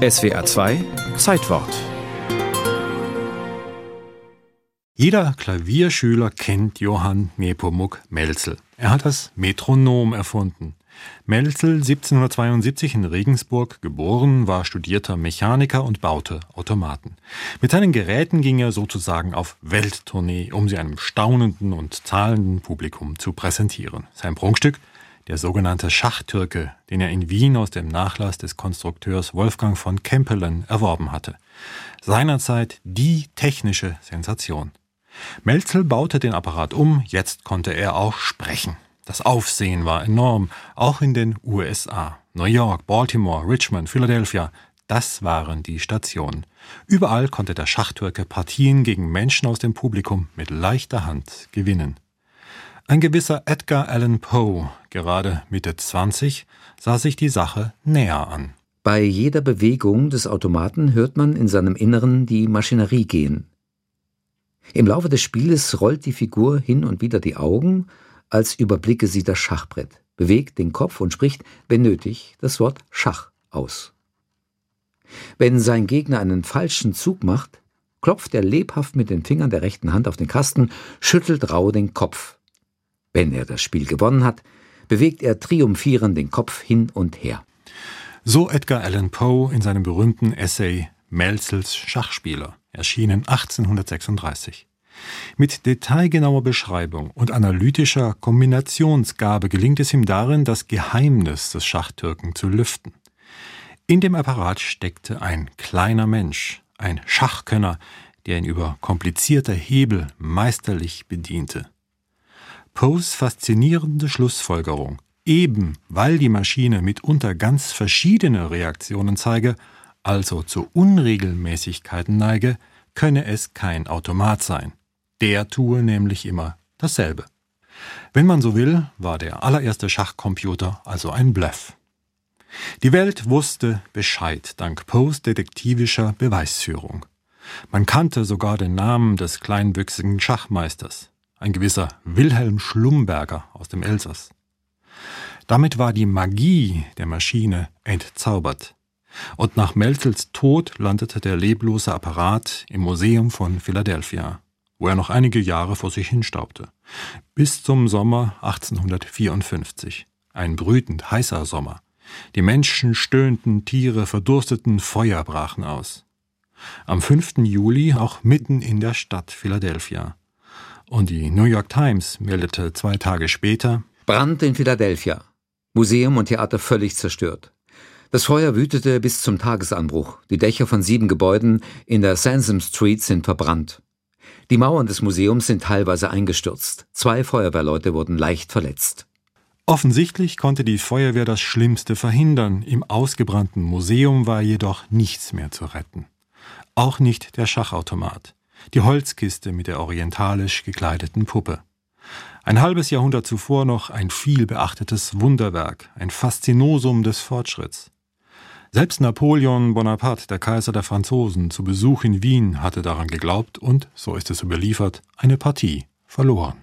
SWA 2 Zeitwort Jeder Klavierschüler kennt Johann Nepomuk Melzel. Er hat das Metronom erfunden. Melzel, 1772 in Regensburg geboren, war studierter Mechaniker und baute Automaten. Mit seinen Geräten ging er sozusagen auf Welttournee, um sie einem staunenden und zahlenden Publikum zu präsentieren. Sein Prunkstück der sogenannte Schachtürke, den er in Wien aus dem Nachlass des Konstrukteurs Wolfgang von Kempelen erworben hatte. Seinerzeit die technische Sensation. Melzel baute den Apparat um, jetzt konnte er auch sprechen. Das Aufsehen war enorm, auch in den USA. New York, Baltimore, Richmond, Philadelphia, das waren die Stationen. Überall konnte der Schachtürke Partien gegen Menschen aus dem Publikum mit leichter Hand gewinnen. Ein gewisser Edgar Allan Poe, gerade Mitte 20, sah sich die Sache näher an. Bei jeder Bewegung des Automaten hört man in seinem Inneren die Maschinerie gehen. Im Laufe des Spieles rollt die Figur hin und wieder die Augen, als überblicke sie das Schachbrett, bewegt den Kopf und spricht, wenn nötig, das Wort Schach aus. Wenn sein Gegner einen falschen Zug macht, klopft er lebhaft mit den Fingern der rechten Hand auf den Kasten, schüttelt rau den Kopf. Wenn er das Spiel gewonnen hat, bewegt er triumphierend den Kopf hin und her. So Edgar Allan Poe in seinem berühmten Essay Melzels Schachspieler, erschienen 1836. Mit detailgenauer Beschreibung und analytischer Kombinationsgabe gelingt es ihm darin, das Geheimnis des Schachtürken zu lüften. In dem Apparat steckte ein kleiner Mensch, ein Schachkönner, der ihn über komplizierte Hebel meisterlich bediente. Poes faszinierende Schlussfolgerung, eben weil die Maschine mitunter ganz verschiedene Reaktionen zeige, also zu Unregelmäßigkeiten neige, könne es kein Automat sein. Der tue nämlich immer dasselbe. Wenn man so will, war der allererste Schachcomputer also ein Bluff. Die Welt wusste Bescheid dank Poes detektivischer Beweisführung. Man kannte sogar den Namen des kleinwüchsigen Schachmeisters ein gewisser Wilhelm Schlumberger aus dem Elsass. Damit war die Magie der Maschine entzaubert. Und nach Melzels Tod landete der leblose Apparat im Museum von Philadelphia, wo er noch einige Jahre vor sich hinstaubte. Bis zum Sommer 1854. Ein brütend heißer Sommer. Die Menschen stöhnten, Tiere verdursteten, Feuer brachen aus. Am 5. Juli auch mitten in der Stadt Philadelphia. Und die New York Times meldete zwei Tage später Brand in Philadelphia. Museum und Theater völlig zerstört. Das Feuer wütete bis zum Tagesanbruch. Die Dächer von sieben Gebäuden in der Sansom Street sind verbrannt. Die Mauern des Museums sind teilweise eingestürzt. Zwei Feuerwehrleute wurden leicht verletzt. Offensichtlich konnte die Feuerwehr das Schlimmste verhindern. Im ausgebrannten Museum war jedoch nichts mehr zu retten. Auch nicht der Schachautomat die Holzkiste mit der orientalisch gekleideten Puppe. Ein halbes Jahrhundert zuvor noch ein viel beachtetes Wunderwerk, ein Faszinosum des Fortschritts. Selbst Napoleon Bonaparte, der Kaiser der Franzosen, zu Besuch in Wien hatte daran geglaubt und, so ist es überliefert, eine Partie verloren.